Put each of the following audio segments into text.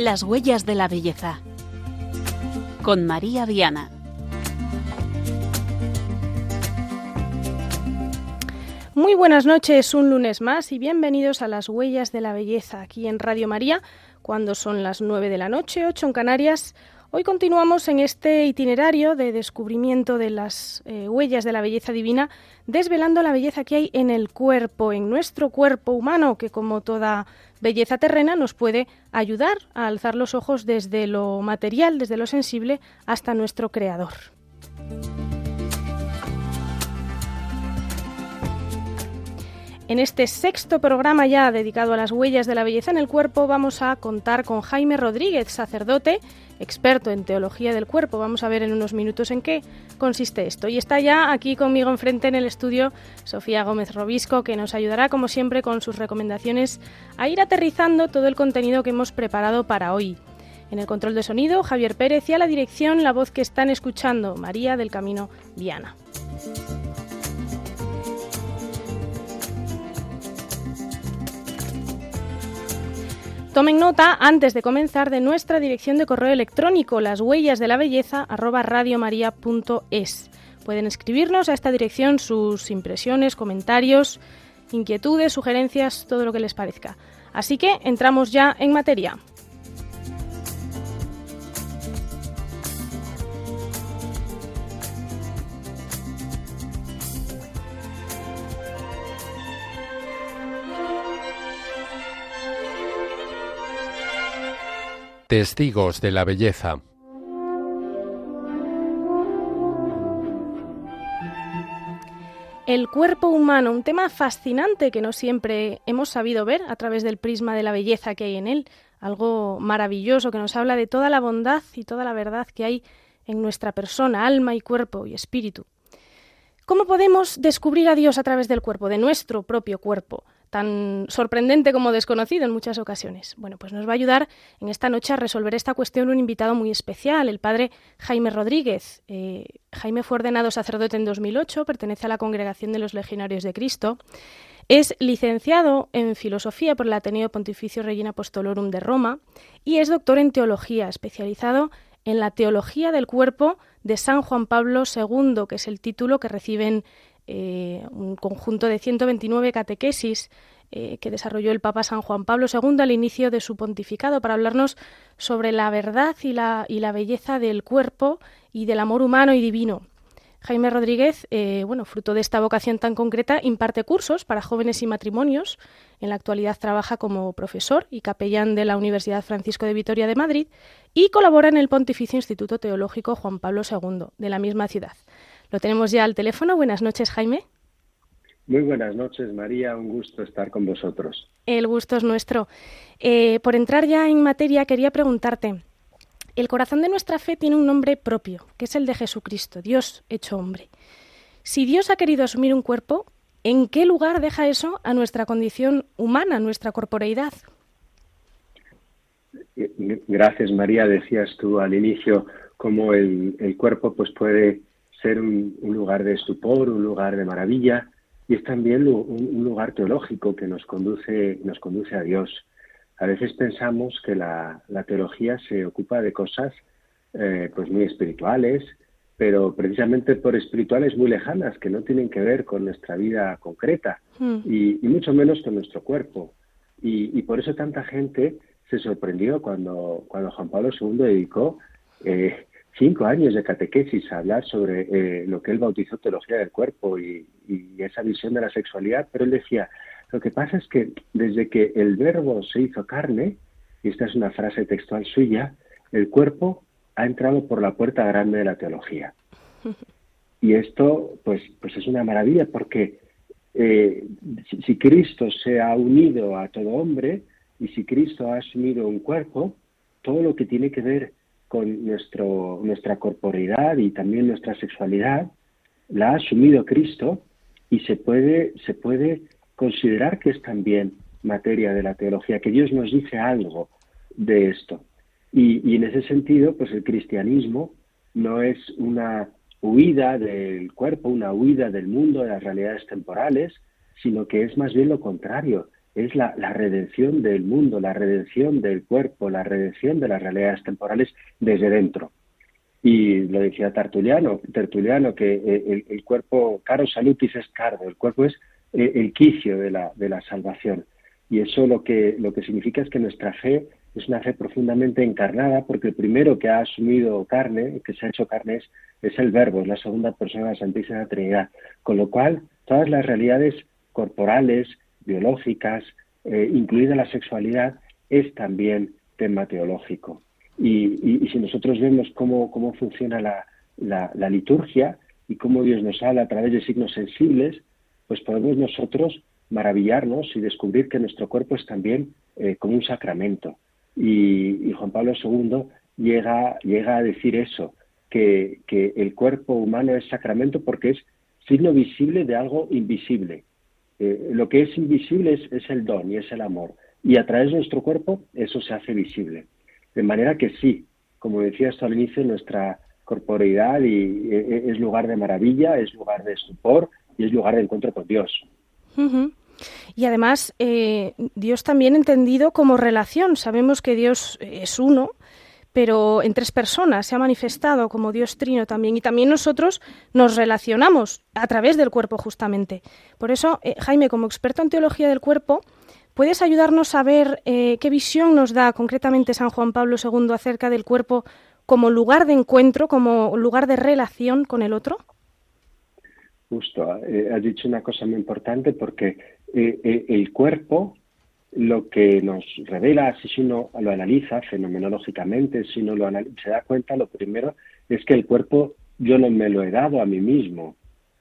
Las huellas de la belleza. Con María Viana. Muy buenas noches, un lunes más y bienvenidos a las huellas de la belleza aquí en Radio María, cuando son las nueve de la noche, ocho en Canarias. Hoy continuamos en este itinerario de descubrimiento de las eh, huellas de la belleza divina, desvelando la belleza que hay en el cuerpo, en nuestro cuerpo humano, que como toda belleza terrena nos puede ayudar a alzar los ojos desde lo material, desde lo sensible, hasta nuestro creador. En este sexto programa ya dedicado a las huellas de la belleza en el cuerpo vamos a contar con Jaime Rodríguez, sacerdote, experto en teología del cuerpo. Vamos a ver en unos minutos en qué consiste esto. Y está ya aquí conmigo enfrente en el estudio Sofía Gómez Robisco, que nos ayudará como siempre con sus recomendaciones a ir aterrizando todo el contenido que hemos preparado para hoy. En el control de sonido, Javier Pérez y a la dirección, la voz que están escuchando, María del Camino Viana. Tomen nota, antes de comenzar, de nuestra dirección de correo electrónico, las huellas de la belleza, radiomaria.es. Pueden escribirnos a esta dirección sus impresiones, comentarios, inquietudes, sugerencias, todo lo que les parezca. Así que entramos ya en materia. Testigos de la belleza. El cuerpo humano, un tema fascinante que no siempre hemos sabido ver a través del prisma de la belleza que hay en él, algo maravilloso que nos habla de toda la bondad y toda la verdad que hay en nuestra persona, alma y cuerpo y espíritu. ¿Cómo podemos descubrir a Dios a través del cuerpo, de nuestro propio cuerpo? Tan sorprendente como desconocido en muchas ocasiones. Bueno, pues nos va a ayudar en esta noche a resolver esta cuestión un invitado muy especial, el padre Jaime Rodríguez. Eh, Jaime fue ordenado sacerdote en 2008, pertenece a la Congregación de los Legionarios de Cristo. Es licenciado en Filosofía por el Ateneo Pontificio Regina Apostolorum de Roma y es doctor en Teología, especializado en la Teología del Cuerpo de San Juan Pablo II, que es el título que reciben eh, un conjunto de 129 catequesis eh, que desarrolló el Papa San Juan Pablo II al inicio de su pontificado para hablarnos sobre la verdad y la, y la belleza del cuerpo y del amor humano y divino. Jaime Rodríguez, eh, bueno, fruto de esta vocación tan concreta, imparte cursos para jóvenes y matrimonios. En la actualidad trabaja como profesor y capellán de la Universidad Francisco de Vitoria de Madrid y colabora en el Pontificio Instituto Teológico Juan Pablo II de la misma ciudad. Lo tenemos ya al teléfono. Buenas noches, Jaime. Muy buenas noches, María. Un gusto estar con vosotros. El gusto es nuestro. Eh, por entrar ya en materia, quería preguntarte, el corazón de nuestra fe tiene un nombre propio, que es el de Jesucristo, Dios hecho hombre. Si Dios ha querido asumir un cuerpo, ¿en qué lugar deja eso a nuestra condición humana, nuestra corporeidad? Gracias, María. Decías tú al inicio cómo el, el cuerpo pues puede ser un, lugar de estupor, un lugar de maravilla, y es también un, lugar teológico que nos conduce, nos conduce a Dios. A veces pensamos que la, teología se ocupa de cosas eh, pues muy espirituales, pero precisamente por espirituales muy lejanas, que no tienen que ver con nuestra vida concreta hmm. y, mucho menos con nuestro cuerpo. Y, por eso tanta gente se sorprendió cuando, cuando Juan Pablo II dedicó eh, cinco años de catequesis a hablar sobre eh, lo que él bautizó teología del cuerpo y, esa visión de la sexualidad, pero él decía, lo que pasa es que desde que el verbo se hizo carne, y esta es una frase textual suya, el cuerpo ha entrado por la puerta grande de la teología. Y esto, pues, pues es una maravilla porque eh, si Cristo se ha unido a todo hombre y si Cristo ha asumido un cuerpo, todo lo que tiene que ver con nuestro, nuestra corporeidad y también nuestra sexualidad, la ha asumido Cristo y se puede, se puede considerar que es también materia de la teología, que Dios nos dice algo de esto. Y, y en ese sentido, pues el cristianismo no es una huida del cuerpo, una huida del mundo, de las realidades temporales, sino que es más bien lo contrario. Es la, redención del mundo, la redención del cuerpo, la redención de las realidades temporales desde dentro. Y lo decía Tertuliano, Tertuliano que eh, el, cuerpo, caro salutis es cardo, el cuerpo es eh, el quicio de la, de la salvación. Y eso lo que, lo que significa es que nuestra fe es una fe profundamente encarnada, porque el primero que ha asumido carne, que se ha hecho carne, es, es el Verbo, es la segunda persona de la Santísima Trinidad. Con lo cual, todas las realidades corporales, biológicas, eh, incluida la sexualidad, es también tema teológico. Y, si nosotros vemos cómo, cómo funciona la, la, liturgia y cómo Dios nos habla a través de signos sensibles, pues podemos nosotros maravillarnos y descubrir que nuestro cuerpo es también eh, como un sacramento. Y, Juan Pablo II llega, llega a decir eso, que, que el cuerpo humano es sacramento porque es signo visible de algo invisible. Eh, lo que es invisible es, el don y es el amor. Y a través de nuestro cuerpo eso se hace visible. De manera que sí, como decía hasta al inicio, nuestra corporeidad y, e, e, es lugar de maravilla, es lugar de estupor y es lugar de encuentro con Dios. Y además, eh, Dios también entendido como relación. Sabemos que Dios es uno, pero en tres personas se ha manifestado como Dios trino también y también nosotros nos relacionamos a través del cuerpo justamente. Por eso, eh, Jaime, como experto en teología del cuerpo, ¿puedes ayudarnos a ver eh, qué visión nos da concretamente San Juan Pablo II acerca del cuerpo como lugar de encuentro, como lugar de relación con el otro? Justo, eh, dicho una cosa muy importante porque el cuerpo lo que nos revela, si uno lo analiza fenomenológicamente, si uno lo se da cuenta, lo primero es que el cuerpo yo no me lo he dado a mí mismo,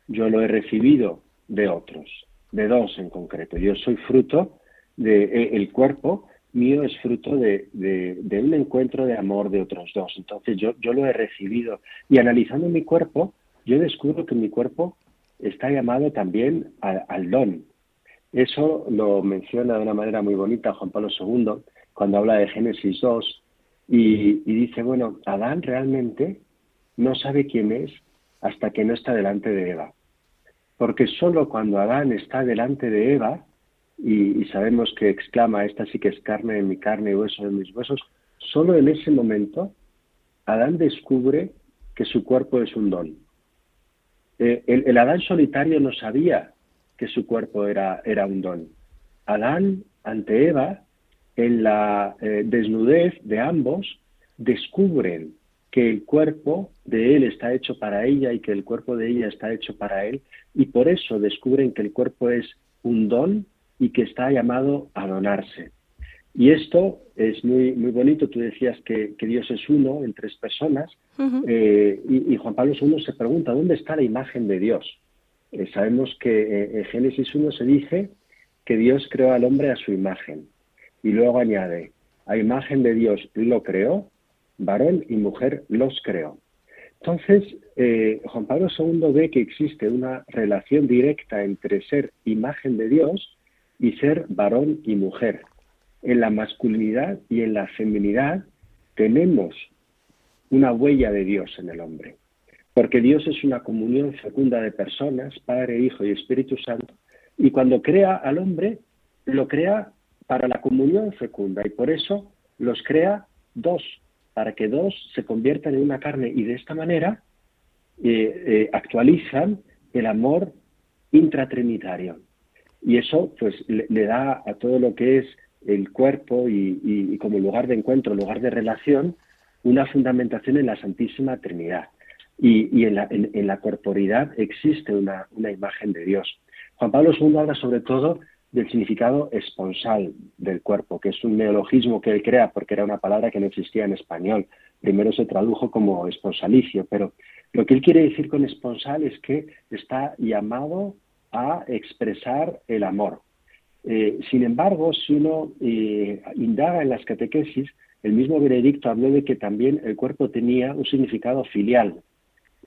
yo lo he recibido de otros, de dos en concreto. Yo soy fruto de, e, el cuerpo mío es fruto de, de, un encuentro de amor de otros dos. Entonces yo, yo lo he recibido y analizando mi cuerpo, yo descubro que mi cuerpo está llamado también al don, eso lo menciona de una manera muy bonita Juan Pablo II cuando habla de Génesis 2 y, dice, bueno, Adán realmente no sabe quién es hasta que no está delante de Eva. Porque solo cuando Adán está delante de Eva, y, sabemos que exclama, esta sí que es carne de mi carne y hueso de mis huesos, solo en ese momento Adán descubre que su cuerpo es un don. Eh, el, Adán solitario no sabía que su cuerpo era, era un don. Adán ante Eva, en la eh, desnudez de ambos, descubren que el cuerpo de él está hecho para ella y que el cuerpo de ella está hecho para él, y por eso descubren que el cuerpo es un don y que está llamado a donarse. Y esto es muy, muy bonito. Tú decías que, Dios es uno en tres personas, eh, y, y, Juan Pablo II se pregunta, ¿dónde está la imagen de Dios? Eh, sabemos que eh, en Génesis 1 se dice que Dios creó al hombre a su imagen. Y luego añade, a imagen de Dios lo creó, varón y mujer los creó. Entonces, eh, Juan Pablo II ve que existe una relación directa entre ser imagen de Dios y ser varón y mujer. En la masculinidad y en la feminidad tenemos una huella de Dios en el hombre porque Dios es una comunión fecunda de personas, Padre, Hijo y Espíritu Santo, y cuando crea al hombre, lo crea para la comunión fecunda, y por eso los crea dos, para que dos se conviertan en una carne, y de esta manera eh, eh, actualizan el amor intratrinitario. Y eso pues le, da a todo lo que es el cuerpo y, y como lugar de encuentro, lugar de relación, una fundamentación en la Santísima Trinidad y, en, la, en, la, corporidad existe una, imagen de Dios. Juan Pablo II habla sobre todo del significado esponsal del cuerpo, que es un neologismo que él crea porque era una palabra que no existía en español. Primero se tradujo como esponsalicio, pero lo que él quiere decir con esponsal es que está llamado a expresar el amor. Eh, sin embargo, si uno eh, indaga en las catequesis, el mismo Benedicto habló de que también el cuerpo tenía un significado filial,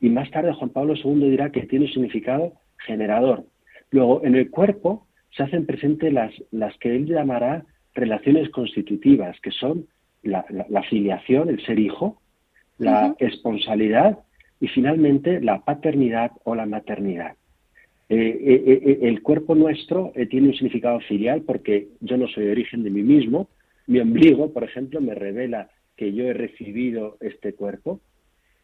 y más tarde Juan Pablo II dirá que tiene un significado generador. Luego, en el cuerpo se hacen presentes las, las que él llamará relaciones constitutivas, que son la, filiación, el ser hijo, la esponsalidad y finalmente la paternidad o la maternidad. el cuerpo nuestro tiene un significado filial porque yo no soy de origen de mí mismo. Mi ombligo, por ejemplo, me revela que yo he recibido este cuerpo.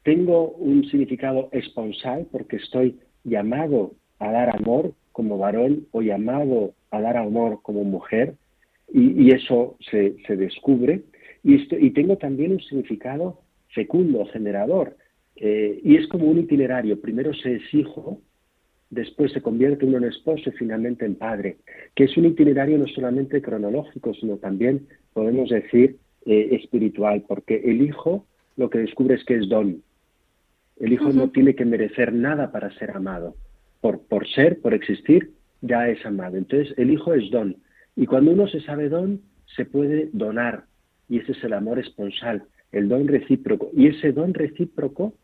Tengo un significado esponsal porque estoy llamado a dar amor como varón o llamado a dar amor como mujer y, eso se, descubre. Y, y tengo también un significado fecundo, generador. Eh, y es como un itinerario. Primero se es hijo, después se convierte uno en esposo y finalmente en padre, que es un itinerario no solamente cronológico, sino también, podemos decir, eh, espiritual, porque el hijo lo que descubre es que es don. El hijo no tiene que merecer nada para ser amado. Por, por ser, por existir, ya es amado. Entonces, el hijo es don. Y cuando uno se sabe don, se puede donar. Y ese es el amor esponsal, el don recíproco. Y ese don recíproco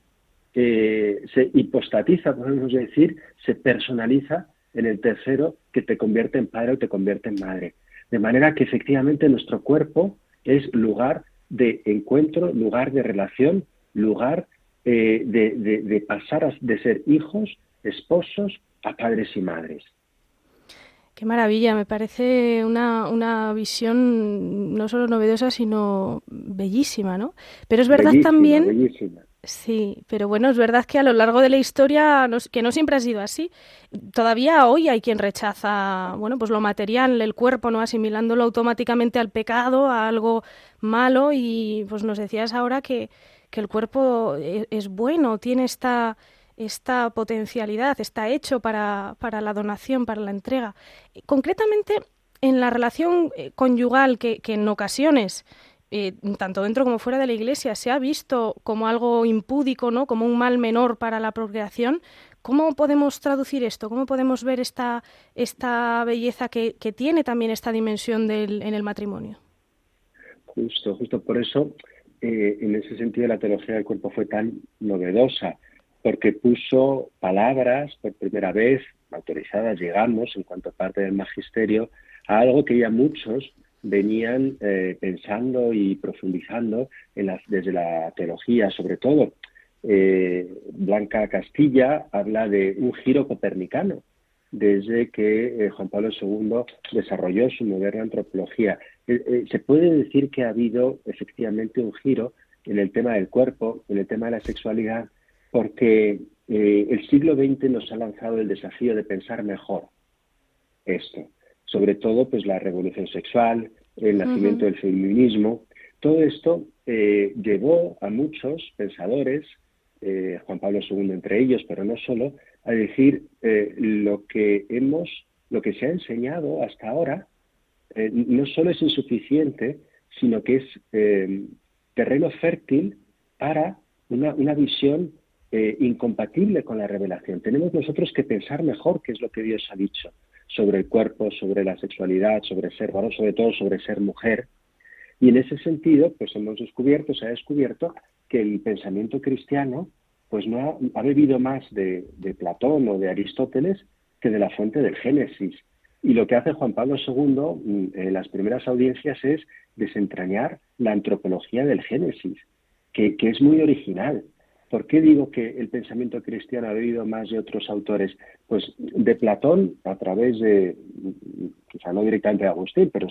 eh, se hipostatiza, podemos decir, se personaliza en el tercero que te convierte en padre o te convierte en madre. De manera que efectivamente nuestro cuerpo es lugar de encuentro, lugar de relación, lugar eh, de, pasar de ser hijos, esposos, a padres y madres. Qué maravilla, me parece una, una visión no solo novedosa, sino bellísima, ¿no? Pero es verdad también... Bellísima. Sí, pero bueno, es verdad que a lo largo de la historia, que no siempre ha sido así, todavía hoy hay quien rechaza, bueno, pues lo material, el cuerpo, ¿no? Asimilándolo automáticamente al pecado, a algo malo, y pues nos decías ahora que, que el cuerpo e, es, bueno, tiene esta, esta potencialidad, está hecho para, para la donación, para la entrega. Concretamente, en la relación eh, conyugal que, que en ocasiones eh, tanto dentro como fuera de la Iglesia, se ha visto como algo impúdico, ¿no? como un mal menor para la procreación. ¿Cómo podemos traducir esto? ¿Cómo podemos ver esta, esta belleza que, tiene también esta dimensión en el matrimonio? Justo, justo por eso, eh, en ese sentido, la teología del cuerpo fue tan novedosa, porque puso palabras por primera vez, autorizadas, llegamos, en cuanto parte del magisterio, a algo que ya muchos venían eh, pensando y profundizando desde la teología, sobre todo. Eh, Blanca Castilla habla de un giro copernicano desde que Juan Pablo II desarrolló su moderna antropología. Se puede decir que ha habido efectivamente un giro en el tema del cuerpo, en el tema de la sexualidad, porque el siglo XX nos ha lanzado el desafío de pensar mejor esto sobre todo pues la revolución sexual, el nacimiento del feminismo. Todo esto eh, llevó a muchos pensadores, eh, Juan Pablo II entre ellos, pero no solo, a decir eh, lo que hemos, lo que se ha enseñado hasta ahora, no solo es insuficiente, sino que es terreno fértil para una, una visión incompatible con la revelación. Tenemos nosotros que pensar mejor qué es lo que Dios ha dicho sobre el cuerpo, sobre la sexualidad, sobre ser varón, sobre todo sobre ser mujer. Y en ese sentido, pues hemos descubierto, se ha descubierto que el pensamiento cristiano pues no ha, bebido más de, Platón o de Aristóteles que de la fuente del Génesis. Y lo que hace Juan Pablo II mm, en las primeras audiencias es desentrañar la antropología del Génesis, que es muy original. ¿Por qué digo que el pensamiento cristiano ha bebido más de otros autores? Pues de Platón, a través de, quizá no directamente de Agustín, pero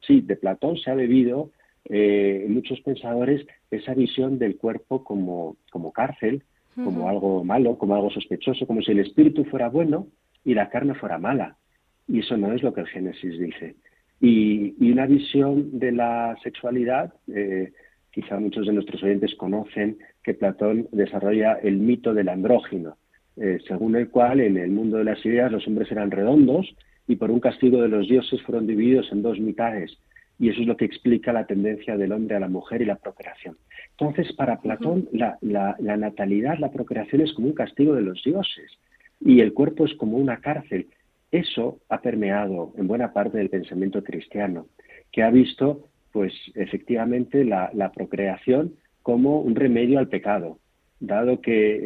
sí, de Platón se ha bebido eh, muchos pensadores esa visión del cuerpo como, como cárcel, como algo malo, como algo sospechoso, como si el espíritu fuera bueno y la carne fuera mala. Y eso no es lo que el Génesis dice. Y, una visión de la sexualidad, eh, quizá muchos de nuestros oyentes conocen que Platón desarrolla el mito del andrógino, eh, según el cual en el mundo de las ideas los hombres eran redondos y por un castigo de los dioses fueron divididos en dos mitades. Y eso es lo que explica la tendencia del hombre a la mujer y la procreación. Entonces, para Platón, la, la natalidad, la procreación es como un castigo de los dioses y el cuerpo es como una cárcel. Eso ha permeado en buena parte del pensamiento cristiano, que ha visto pues efectivamente la, procreación como un remedio al pecado, dado que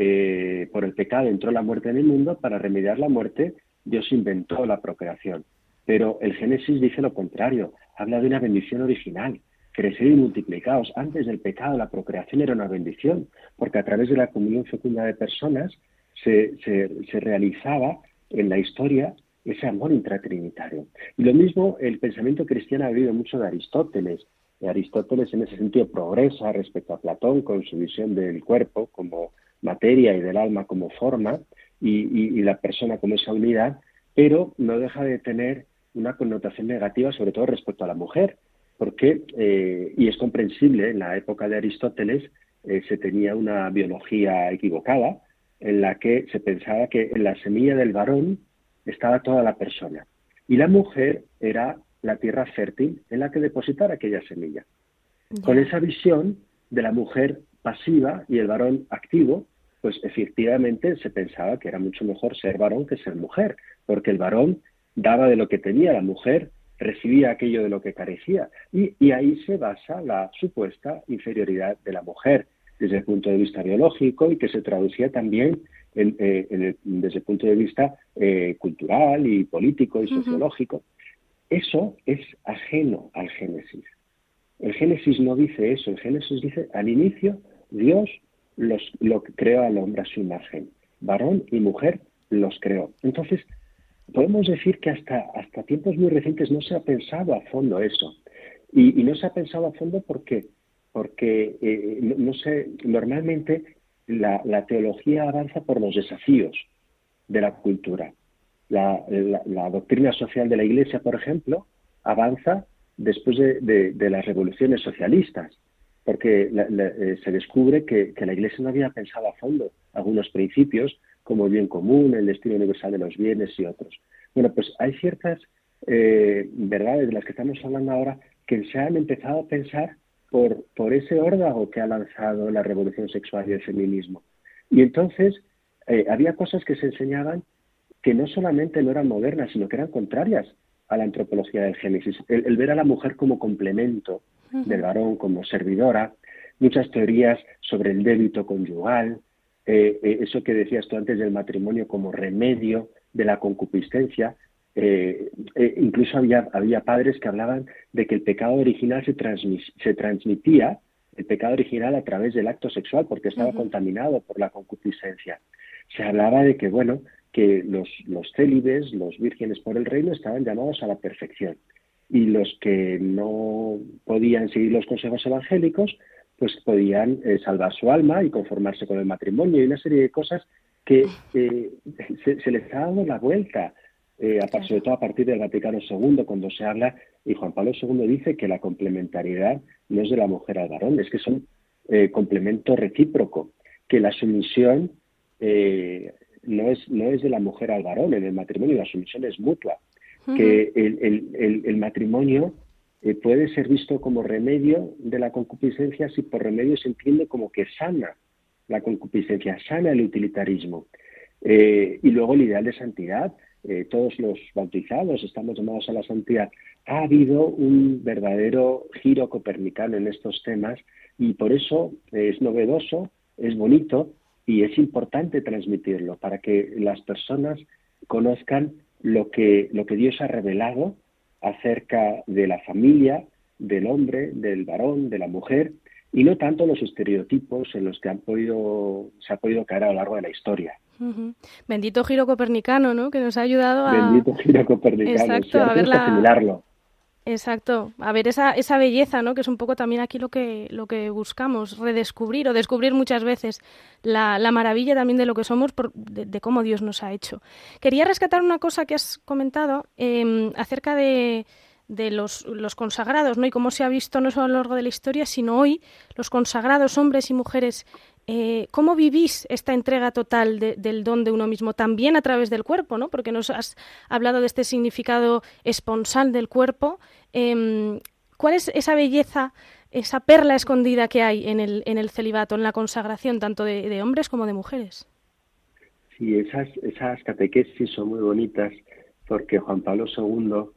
eh, por el pecado entró la muerte en el mundo, para remediar la muerte Dios inventó la procreación. Pero el Génesis dice lo contrario, habla de una bendición original, crecer y multiplicaos. Antes del pecado la procreación era una bendición, porque a través de la comunión fecunda de personas se, se realizaba en la historia ese amor intratrinitario. Y lo mismo el pensamiento cristiano ha habido mucho de Aristóteles. Aristóteles en ese sentido progresa respecto a Platón con su visión del cuerpo como materia y del alma como forma y, la persona como esa unidad, pero no deja de tener una connotación negativa, sobre todo respecto a la mujer, porque, eh, y es comprensible, en la época de Aristóteles eh, se tenía una biología equivocada, en la que se pensaba que en la semilla del varón estaba toda la persona y la mujer era la tierra fértil en la que depositar aquella semilla. Con esa visión de la mujer pasiva y el varón activo, pues efectivamente se pensaba que era mucho mejor ser varón que ser mujer, porque el varón daba de lo que tenía, la mujer recibía aquello de lo que carecía. Y, y ahí se basa la supuesta inferioridad de la mujer desde el punto de vista biológico y que se traducía también eh, desde el punto de vista eh, cultural y político y sociológico. Eso es ajeno al Génesis. El Génesis no dice eso, el Génesis dice al inicio Dios los, lo creó al hombre a su imagen, varón y mujer los creó. Entonces, podemos decir que hasta, hasta tiempos muy recientes no se ha pensado a fondo eso. Y, no se ha pensado a fondo porque, porque eh, no, sé, normalmente la, teología avanza por los desafíos de la cultura. La, doctrina social de la Iglesia, por ejemplo, avanza después de, las revoluciones socialistas, porque eh, se descubre que, la Iglesia no había pensado a fondo algunos principios como el bien común, el destino universal de los bienes y otros. Bueno, pues hay ciertas eh, verdades de las que estamos hablando ahora que se han empezado a pensar por, por ese órdago que ha lanzado la revolución sexual y el feminismo. Y entonces eh, había cosas que se enseñaban que no solamente no eran modernas, sino que eran contrarias a la antropología del Génesis. El, ver a la mujer como complemento del varón, como servidora, muchas teorías sobre el débito conyugal, eh, eh, eso que decías tú antes del matrimonio como remedio de la concupiscencia, eh, eh, incluso había, había padres que hablaban de que el pecado original se, se transmitía, el pecado original a través del acto sexual, porque estaba contaminado por la concupiscencia. Se hablaba de que, bueno, que los, los célibes, los vírgenes por el reino, estaban llamados a la perfección. Y los que no podían seguir los consejos evangélicos, pues podían eh, salvar su alma y conformarse con el matrimonio y una serie de cosas que se, se les ha dado la vuelta eh, sobre todo a partir del Vaticano II, cuando se habla, y Juan Pablo II dice que la complementariedad no es de la mujer al varón, es que son eh, complemento recíproco, que la sumisión eh, no, es, no es de la mujer al varón en el matrimonio, la sumisión es mutua, que el, el, matrimonio eh, puede ser visto como remedio de la concupiscencia si por remedio se entiende como que sana la concupiscencia, sana el utilitarismo. y luego el ideal de santidad, eh, todos los bautizados estamos llamados a la santidad, ha habido un verdadero giro copernicano en estos temas y por eso es novedoso, es bonito y es importante transmitirlo para que las personas conozcan lo que, lo que Dios ha revelado acerca de la familia, del hombre, del varón, de la mujer, y no tanto los estereotipos en los que han podido, se ha podido caer a lo largo de la historia. Bendito giro copernicano, ¿no? Que nos ha ayudado a... Bendito giro copernicano, Exacto, a, ver asimilarlo. Exacto, a ver esa, esa belleza, ¿no? Que es un poco también aquí lo que, lo que buscamos, redescubrir o descubrir muchas veces la, la maravilla también de lo que somos, por, de, cómo Dios nos ha hecho. Quería rescatar una cosa que has comentado em, acerca de, de los, los, consagrados, ¿no? Y cómo se ha visto no solo a lo largo de la historia, sino hoy los consagrados, hombres y mujeres eh, ¿Cómo vivís esta entrega total del don de uno mismo? También a través del cuerpo, ¿no? Porque nos has hablado de este significado esponsal del cuerpo. Em, ¿Cuál es esa belleza, esa perla escondida que hay en el, en el celibato, en la consagración, tanto de, hombres como de mujeres? Sí, esas, esas catequesis son muy bonitas porque Juan Pablo II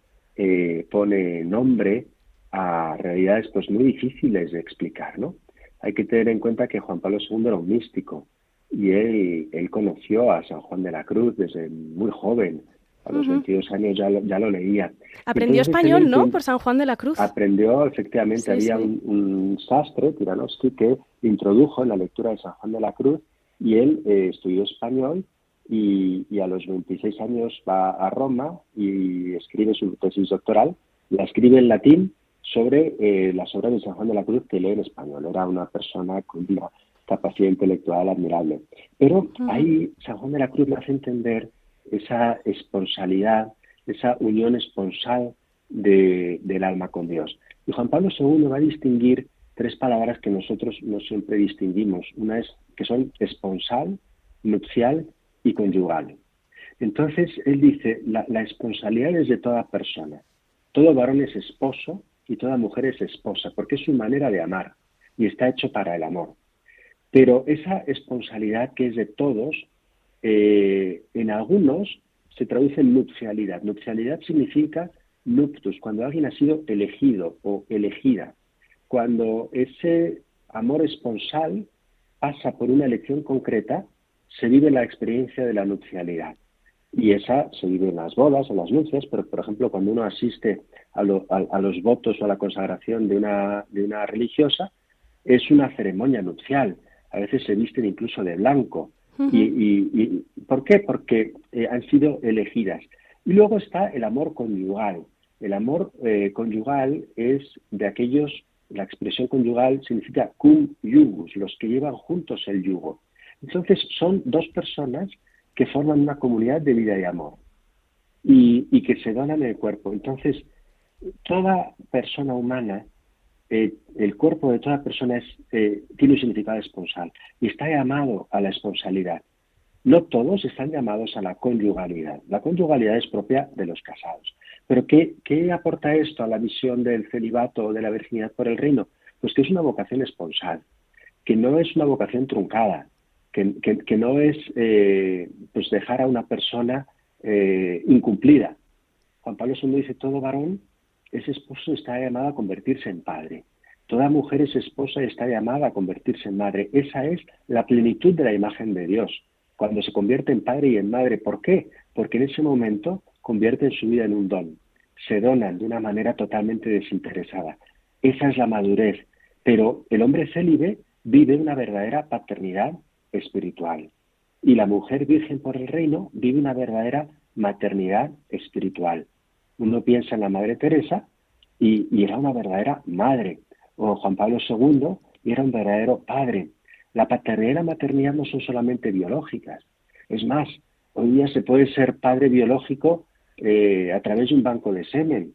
eh, pone nombre a realidades pues muy difíciles de explicar, ¿no? Hay que tener en cuenta que Juan Pablo II era un místico y él, él conoció a San Juan de la Cruz desde muy joven. A los 22 años ya lo, ya lo leía. Aprendió español, ¿no? Por San Juan de la Cruz. Aprendió, efectivamente. había Un, sastre, Tiranowski, que introdujo en la lectura de San Juan de la Cruz y él eh, estudió español y, a los 26 años va a Roma y escribe su tesis doctoral. La escribe en latín sobre eh, las obras de San Juan de la Cruz que lee en español. Era una persona con una capacidad intelectual admirable. Pero ahí San Juan de la Cruz le hace entender esa esponsalidad, esa unión esponsal del alma con Dios. Y Juan Pablo II va a distinguir tres palabras que nosotros no siempre distinguimos. Una es que son esponsal, nupcial y conyugal. Entonces, él dice, la, la esponsalidad es de toda persona. Todo varón es esposo y toda mujer es esposa, porque es su manera de amar y está hecho para el amor. Pero esa esponsalidad que es de todos, eh, en algunos se traduce en nupcialidad. Nupcialidad significa nuptus, cuando alguien ha sido elegido o elegida, cuando ese amor esponsal pasa por una elección concreta, se vive la experiencia de la nupcialidad. Y esa se vive en las bodas, en las nupcias, pero por ejemplo cuando uno asiste a, los votos o a la consagración de una, de una religiosa, es una ceremonia nupcial. A veces se visten incluso de blanco. y, ¿Por qué? Porque eh, han sido elegidas. Y luego está el amor conyugal. El amor eh, conyugal es de aquellos, la expresión conyugal significa cum yugus, los que llevan juntos el yugo. Entonces son dos personas que forman una comunidad de vida y amor y, que se donan el cuerpo. Entonces, toda persona humana, eh, el cuerpo de toda persona es, eh, tiene un significado esponsal y está llamado a la esponsalidad. No todos están llamados a la conyugalidad. La conyugalidad es propia de los casados. Pero ¿qué, ¿qué, aporta esto a la visión del celibato o de la virginidad por el reino? Pues que es una vocación esponsal, que no es una vocación truncada, que, no es eh, pues dejar a una persona eh, incumplida. Juan Pablo II dice, todo varón ese esposo está llamado a convertirse en padre. Toda mujer es esposa y está llamada a convertirse en madre. Esa es la plenitud de la imagen de Dios, cuando se convierte en padre y en madre. ¿Por qué? Porque en ese momento convierten su vida en un don. Se donan de una manera totalmente desinteresada. Esa es la madurez. Pero el hombre célibe vive una verdadera paternidad espiritual. Y la mujer virgen por el reino vive una verdadera maternidad espiritual. Uno piensa en la Madre Teresa y, era una verdadera madre, o Juan Pablo II y era un verdadero padre. La paternidad y la maternidad no son solamente biológicas. Es más, hoy día se puede ser padre biológico eh, a través de un banco de semen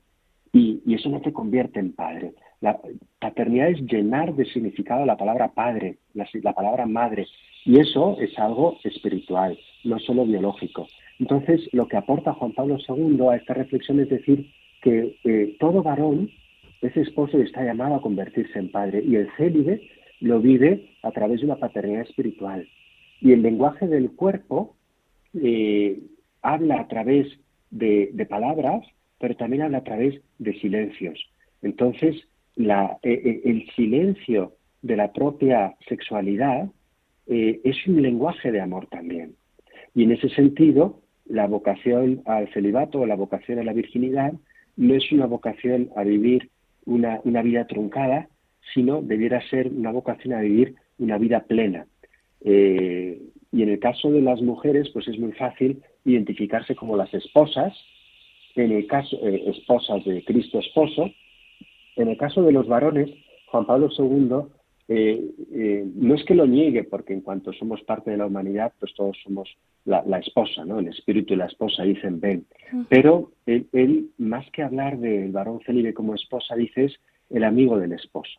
y, eso no te convierte en padre. La paternidad es llenar de significado la palabra padre, la, la palabra madre. Y eso es algo espiritual, no solo biológico. Entonces, lo que aporta Juan Pablo II a esta reflexión es decir que eh, todo varón, ese esposo, está llamado a convertirse en padre y el célibe lo vive a través de una paternidad espiritual. Y el lenguaje del cuerpo eh, habla a través de, palabras, pero también habla a través de silencios. Entonces, eh, el silencio de la propia sexualidad eh, es un lenguaje de amor también. Y en ese sentido, la vocación al celibato o la vocación a la virginidad no es una vocación a vivir una, vida truncada, sino debiera ser una vocación a vivir una vida plena. Eh, y en el caso de las mujeres, pues es muy fácil identificarse como las esposas, en el caso, eh, esposas de Cristo esposo. En el caso de los varones, Juan Pablo II eh, eh, no es que lo niegue, porque en cuanto somos parte de la humanidad, pues todos somos la, esposa, ¿no? El espíritu y la esposa dicen ven. Pero él, más que hablar del varón célibe como esposa, dice es el amigo del esposo.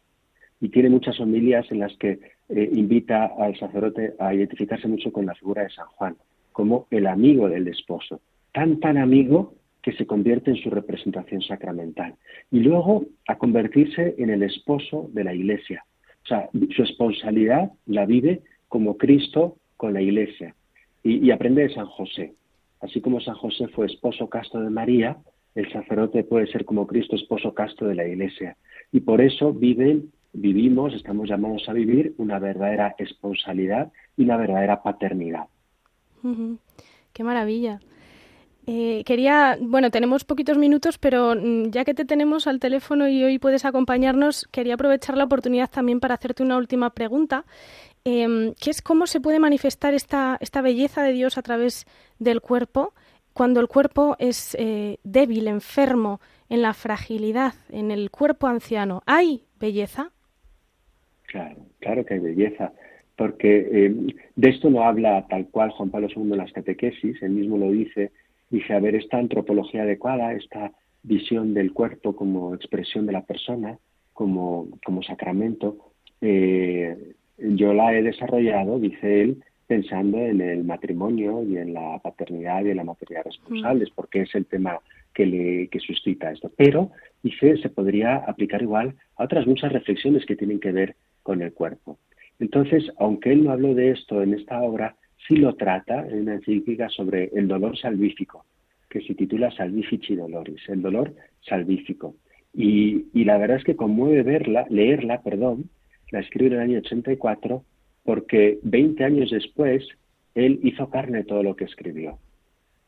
Y tiene muchas homilias en las que eh, invita al sacerdote a identificarse mucho con la figura de San Juan, como el amigo del esposo. Tan, tan amigo que se convierte en su representación sacramental. Y luego a convertirse en el esposo de la iglesia, o sea, su esponsalidad la vive como Cristo con la Iglesia y, aprende de San José. Así como San José fue esposo casto de María, el sacerdote puede ser como Cristo esposo casto de la Iglesia. Y por eso vivimos, estamos llamados a vivir una verdadera esponsalidad y una verdadera paternidad. Qué maravilla. Eh, quería, bueno, tenemos poquitos minutos, pero mm, ya que te tenemos al teléfono y hoy puedes acompañarnos, quería aprovechar la oportunidad también para hacerte una última pregunta. em, ¿qué es cómo se puede manifestar esta, belleza de Dios a través del cuerpo cuando el cuerpo es eh, débil, enfermo, en la fragilidad, en el cuerpo anciano? ¿Hay belleza? Claro, claro que hay belleza, porque em, de esto no habla tal cual Juan Pablo II en las catequesis, él mismo lo dice, dice, a ver, esta antropología adecuada, esta visión del cuerpo como expresión de la persona, como, como sacramento, eh, yo la he desarrollado, dice él, pensando en el matrimonio y en la paternidad y en la maternidad responsables, porque es el tema que le que suscita esto. Pero, dice, se podría aplicar igual a otras muchas reflexiones que tienen que ver con el cuerpo. Entonces, aunque él no habló de esto en esta obra, sí lo trata en una encíclica sobre el dolor salvífico, que se titula Salvifici Doloris, el dolor salvífico. Y, la verdad es que conmueve verla, leerla, perdón, la escribe en el año 84, porque 20 años después él hizo carne todo lo que escribió.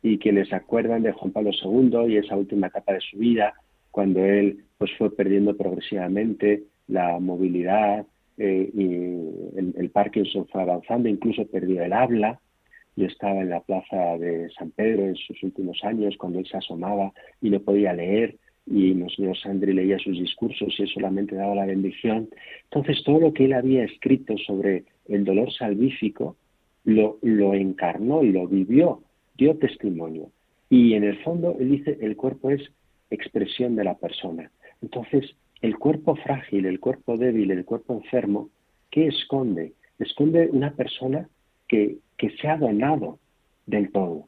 Y quienes se acuerdan de Juan Pablo II y esa última etapa de su vida, cuando él pues fue perdiendo progresivamente la movilidad eh, y el, el, Parkinson fue avanzando, incluso perdió el habla. Yo estaba en la plaza de San Pedro en sus últimos años cuando él se asomaba y no podía leer y Monseñor Sandri leía sus discursos y él solamente daba la bendición. Entonces todo lo que él había escrito sobre el dolor salvífico lo, lo encarnó lo vivió, dio testimonio. Y en el fondo él dice el cuerpo es expresión de la persona. Entonces el cuerpo frágil, el cuerpo débil, el cuerpo enfermo, ¿qué esconde? Esconde una persona que, que se ha donado del todo,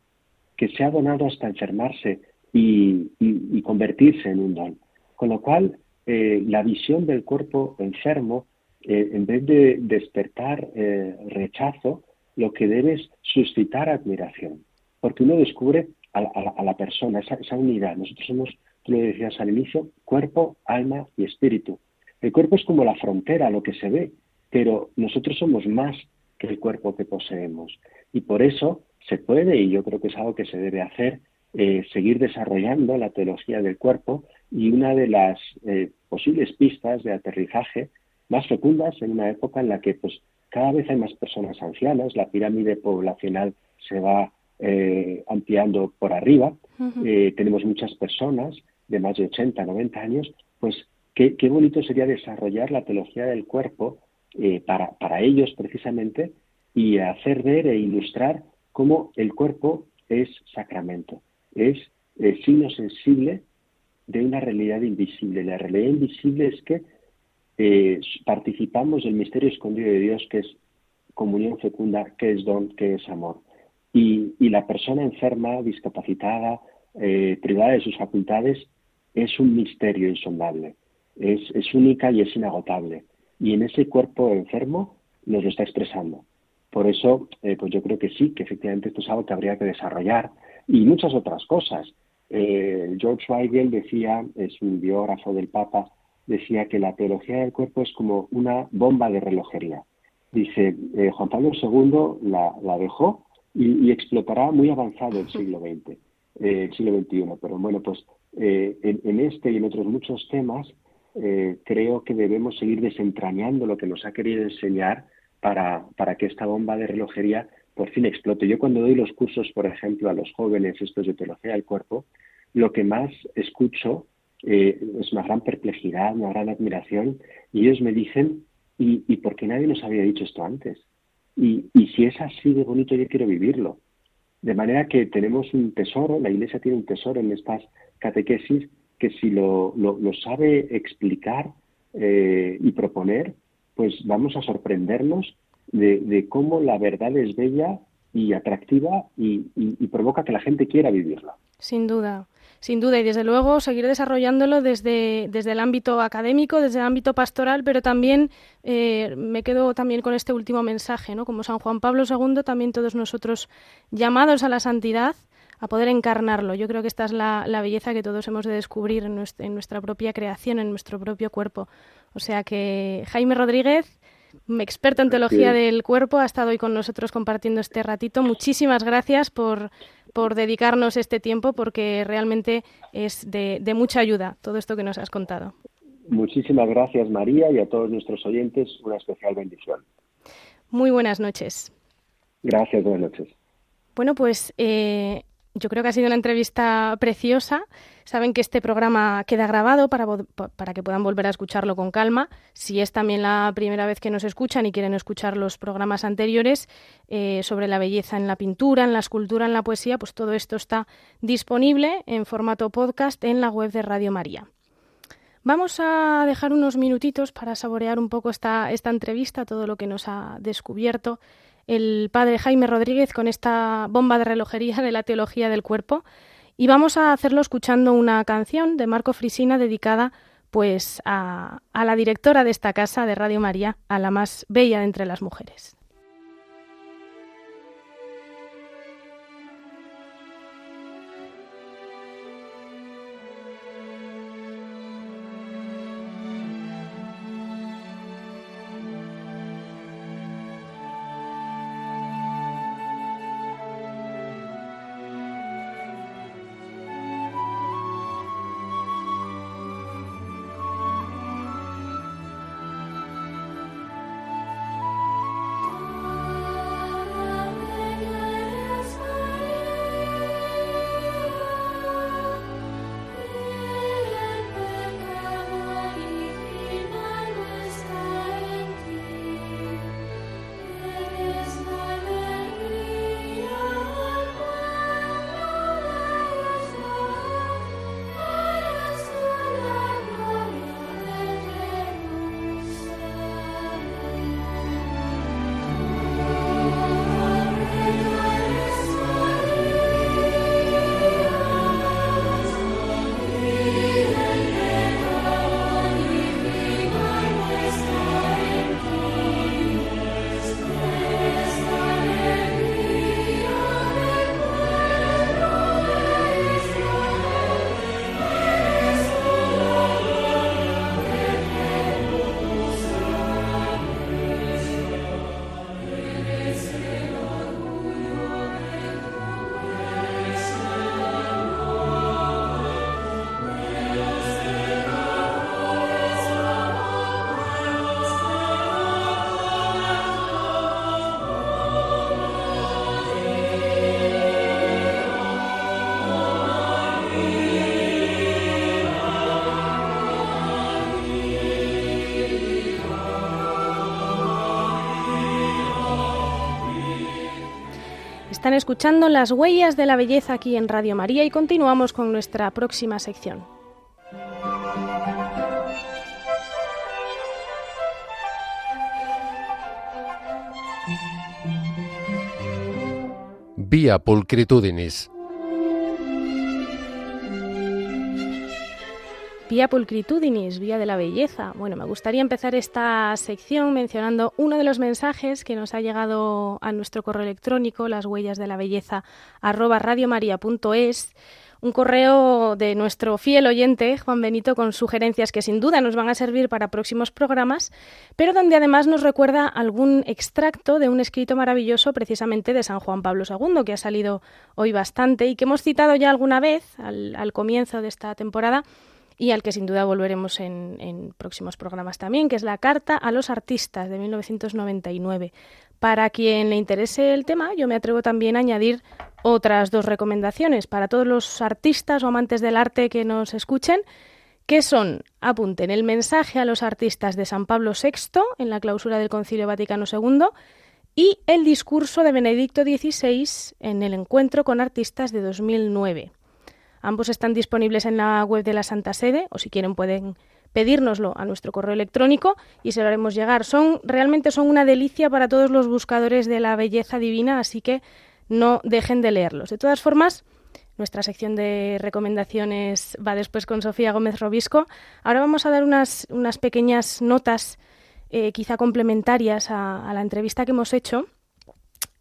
que se ha donado hasta enfermarse, y, convertirse en un don. Con lo cual, eh, la visión del cuerpo enfermo, eh, en vez de despertar eh, rechazo, lo que debe es suscitar admiración, porque uno descubre a, la persona, esa, esa, unidad. Nosotros somos, tú lo decías al inicio, cuerpo, alma y espíritu. El cuerpo es como la frontera, lo que se ve, pero nosotros somos más que el cuerpo que poseemos. Y por eso se puede, y yo creo que es algo que se debe hacer, eh, seguir desarrollando la teología del cuerpo y una de las eh, posibles pistas de aterrizaje más fecundas en una época en la que pues cada vez hay más personas ancianas, la pirámide poblacional se va eh, ampliando por arriba, tenemos muchas personas de más de 80, 90 años, pues qué, qué bonito sería desarrollar la teología del cuerpo para, para ellos precisamente y hacer ver e ilustrar cómo el cuerpo es sacramento es el signo sensible de una realidad invisible. La realidad invisible es que eh, participamos del misterio escondido de Dios, que es comunión fecunda, que es don, que es amor. Y, la persona enferma, discapacitada, eh, privada de sus facultades, es un misterio insondable. Es, es única y es inagotable. Y en ese cuerpo enfermo nos lo está expresando. Por eso, eh, pues yo creo que sí, que efectivamente esto es algo que habría que desarrollar y muchas otras cosas. Eh, George Weigel decía, es un biógrafo del Papa, decía que la teología del cuerpo es como una bomba de relojería. Dice, eh, Juan Pablo II la, la dejó y, explotará muy avanzado el siglo XX, eh, el siglo XXI. Pero bueno, pues en, en, este y en otros muchos temas creo que debemos seguir desentrañando lo que nos ha querido enseñar para, para que esta bomba de relojería por fin explote. Yo cuando doy los cursos, por ejemplo, a los jóvenes estos de teología del cuerpo, lo que más escucho eh, es una gran perplejidad, una gran admiración, y ellos me dicen, ¿y, y por qué nadie nos había dicho esto antes? Y, y si es así de bonito, yo quiero vivirlo. De manera que tenemos un tesoro, la Iglesia tiene un tesoro en estas catequesis que si lo, lo, sabe explicar eh, y proponer, pues vamos a sorprendernos de, cómo la verdad es bella y atractiva y, provoca que la gente quiera vivirla. Sin duda, sin duda, y desde luego seguir desarrollándolo desde, desde el ámbito académico, desde el ámbito pastoral, pero también eh, me quedo también con este último mensaje, ¿no? Como San Juan Pablo II, también todos nosotros llamados a la santidad, a poder encarnarlo. Yo creo que esta es la, belleza que todos hemos de descubrir en nuestra propia creación, en nuestro propio cuerpo. O sea que Jaime Rodríguez, experto en teología del cuerpo, ha estado hoy con nosotros compartiendo este ratito. Muchísimas gracias por, por dedicarnos este tiempo porque realmente es de, de mucha ayuda todo esto que nos has contado. Muchísimas gracias María y a todos nuestros oyentes una especial bendición. Muy buenas noches. Gracias, buenas noches. Bueno, pues eh, yo creo que ha sido una entrevista preciosa. Saben que este programa queda grabado para, que puedan volver a escucharlo con calma. Si es también la primera vez que nos escuchan y quieren escuchar los programas anteriores eh, sobre la belleza en la pintura, en la escultura, en la poesía, pues todo esto está disponible en formato podcast en la web de Radio María. Vamos a dejar unos minutitos para saborear un poco esta entrevista, todo lo que nos ha descubierto el padre Jaime Rodríguez con esta bomba de relojería de la teología del cuerpo y vamos a hacerlo escuchando una canción de Marco Frisina dedicada pues a, a la directora de esta casa de Radio María, a la más bella de entre las mujeres. Están escuchando las huellas de la belleza aquí en Radio María y continuamos con nuestra próxima sección. Vía pulcritudinis. Vía Pulcritudinis, Vía de la Belleza. Bueno, me gustaría empezar esta sección mencionando uno de los mensajes que nos ha llegado a nuestro correo electrónico, las huellas de la belleza, arroba radiomaria.es, un correo de nuestro fiel oyente, Juan Benito, con sugerencias que sin duda nos van a servir para próximos programas, pero donde además nos recuerda algún extracto de un escrito maravilloso precisamente de San Juan Pablo II, que ha salido hoy bastante y que hemos citado ya alguna vez al, al comienzo de esta temporada y al que sin duda volveremos en, próximos programas también, que es la Carta a los Artistas de 1999. Para quien le interese el tema, yo me atrevo también a añadir otras dos recomendaciones para todos los artistas o amantes del arte que nos escuchen, que son, apunten, el mensaje a los artistas de San Pablo VI en la clausura del Concilio Vaticano II y el discurso de Benedicto XVI en el encuentro con artistas de 2009. Ambos están disponibles en la web de la Santa Sede o si quieren pueden pedírnoslo a nuestro correo electrónico y se lo haremos llegar. Son realmente son una delicia para todos los buscadores de la belleza divina, así que no dejen de leerlos. De todas formas, nuestra sección de recomendaciones va después con Sofía Gómez Robisco. Ahora vamos a dar unas, unas pequeñas notas eh, quizá complementarias a, a la entrevista que hemos hecho.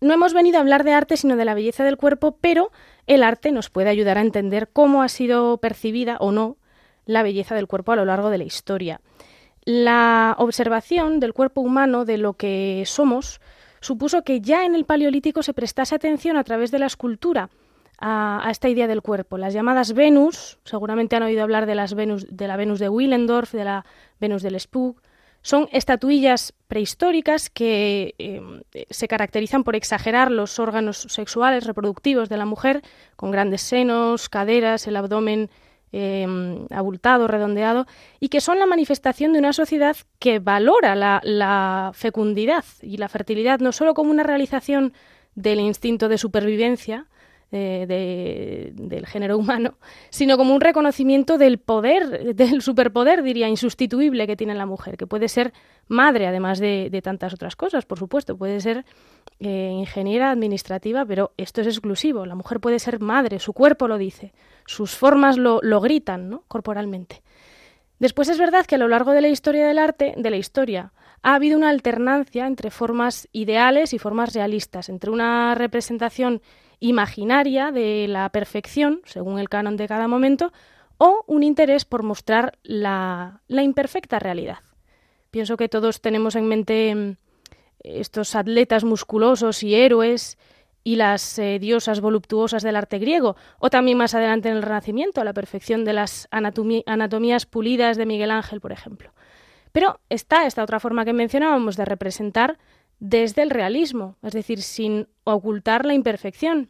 No hemos venido a hablar de arte, sino de la belleza del cuerpo, pero el arte nos puede ayudar a entender cómo ha sido percibida o no la belleza del cuerpo a lo largo de la historia. La observación del cuerpo humano, de lo que somos, supuso que ya en el Paleolítico se prestase atención a través de la escultura a, esta idea del cuerpo. Las llamadas Venus, seguramente han oído hablar de, las Venus, de la Venus de Willendorf, de la Venus del Spuk, Son estatuillas prehistóricas que em, se caracterizan por exagerar los órganos sexuales reproductivos de la mujer, con grandes senos, caderas, el abdomen em, abultado, redondeado, y que son la manifestación de una sociedad que valora la fecundidad y la fertilidad no solo como una realización del instinto de supervivencia, de, del género humano, sino como un reconocimiento del poder, del superpoder, diría, insustituible que tiene la mujer, que puede ser madre, además de, tantas otras cosas, por supuesto, puede ser eh, ingeniera administrativa, pero esto es exclusivo, la mujer puede ser madre, su cuerpo lo dice, sus formas lo, lo gritan, ¿no? corporalmente. Después es verdad que a lo largo de la historia del arte, de la historia, ha habido una alternancia entre formas ideales y formas realistas, entre una representación imaginaria de la perfección, según el canon de cada momento, o un interés por mostrar la, imperfecta realidad. Pienso que todos tenemos en mente mm, estos atletas musculosos y héroes y las eh, diosas voluptuosas del arte griego, o también más adelante en el Renacimiento, la perfección de las anatomías pulidas de Miguel Ángel, por ejemplo. Pero está esta otra forma que mencionábamos de representar desde el realismo, es decir, sin ocultar la imperfección.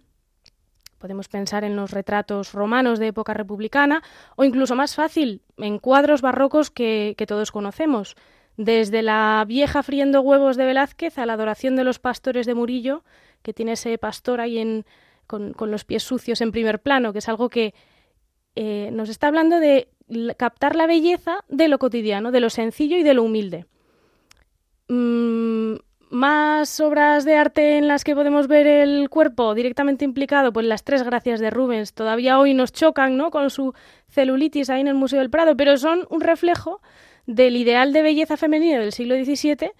Podemos pensar en los retratos romanos de época republicana o incluso más fácil, en cuadros barrocos que, todos conocemos, desde la vieja friendo huevos de Velázquez a la adoración de los pastores de Murillo, que tiene ese pastor ahí con, los pies sucios en primer plano, que es algo que eh, nos está hablando de captar la belleza de lo cotidiano, de lo sencillo y de lo humilde. Mm, más obras de arte en las que podemos ver el cuerpo directamente implicado, pues las tres gracias de Rubens todavía hoy nos chocan, ¿no? Con su celulitis ahí en el Museo del Prado, pero son un reflejo del ideal de belleza femenina del siglo XVII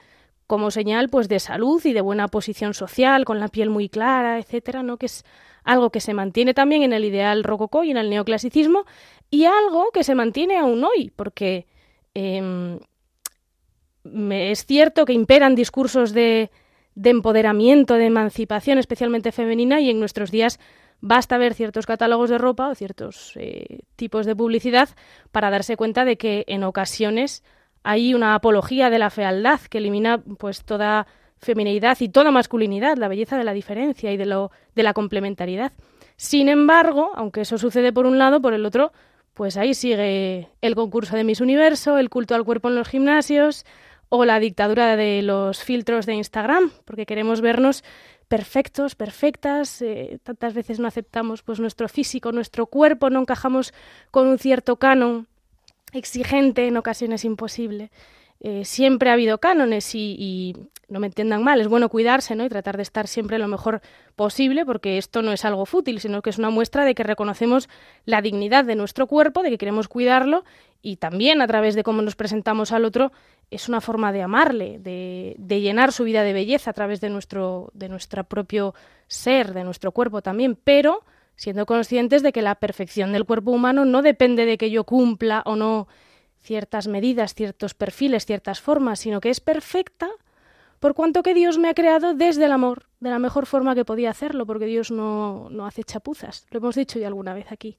como señal pues de salud y de buena posición social, con la piel muy clara, etcétera, ¿no? Que es algo que se mantiene también en el ideal rococó y en el neoclasicismo y algo que se mantiene aún hoy, porque em, es cierto que imperan discursos de, empoderamiento, de emancipación, especialmente femenina, y en nuestros días basta ver ciertos catálogos de ropa o ciertos eh, tipos de publicidad para darse cuenta de que en ocasiones hay una apología de la fealdad que elimina pues toda feminidad y toda masculinidad, la belleza de la diferencia y de lo de la complementariedad. Sin embargo, aunque eso sucede por un lado, por el otro, pues ahí sigue el concurso de Miss Universo, el culto al cuerpo en los gimnasios, o la dictadura de los filtros de Instagram, porque queremos vernos perfectos, perfectas, eh, tantas veces no aceptamos pues nuestro físico, nuestro cuerpo, no encajamos con un cierto canon exigente, en ocasiones imposible. Eh, siempre ha habido cánones y, no me entiendan mal, es bueno cuidarse ¿no? y tratar de estar siempre lo mejor posible porque esto no es algo fútil, sino que es una muestra de que reconocemos la dignidad de nuestro cuerpo, de que queremos cuidarlo y también a través de cómo nos presentamos al otro es una forma de amarle, de, llenar su vida de belleza a través de nuestro, de nuestro propio ser, de nuestro cuerpo también, pero siendo conscientes de que la perfección del cuerpo humano no depende de que yo cumpla o no ciertas medidas, ciertos perfiles, ciertas formas, sino que es perfecta por cuanto que Dios me ha creado desde el amor, de la mejor forma que podía hacerlo, porque Dios no, no hace chapuzas, lo hemos dicho ya alguna vez aquí.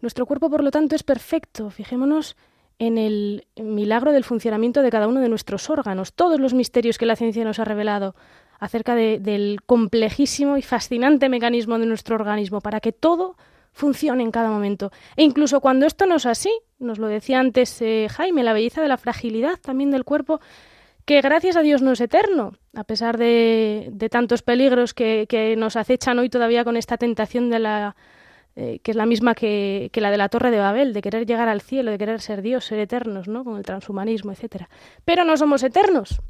Nuestro cuerpo, por lo tanto, es perfecto. Fijémonos en el milagro del funcionamiento de cada uno de nuestros órganos, todos los misterios que la ciencia nos ha revelado acerca del complejísimo y fascinante mecanismo de nuestro organismo, para que todo funcione en cada momento. E incluso cuando esto no es así, nos lo decía antes eh, Jaime, la belleza de la fragilidad también del cuerpo, que gracias a Dios no es eterno, a pesar de, tantos peligros que, nos acechan hoy todavía con esta tentación de la eh, que es la misma que, que, la de la Torre de Babel, de querer llegar al cielo, de querer ser Dios, ser eternos, ¿no? Con el transhumanismo, etcétera. Pero no somos eternos.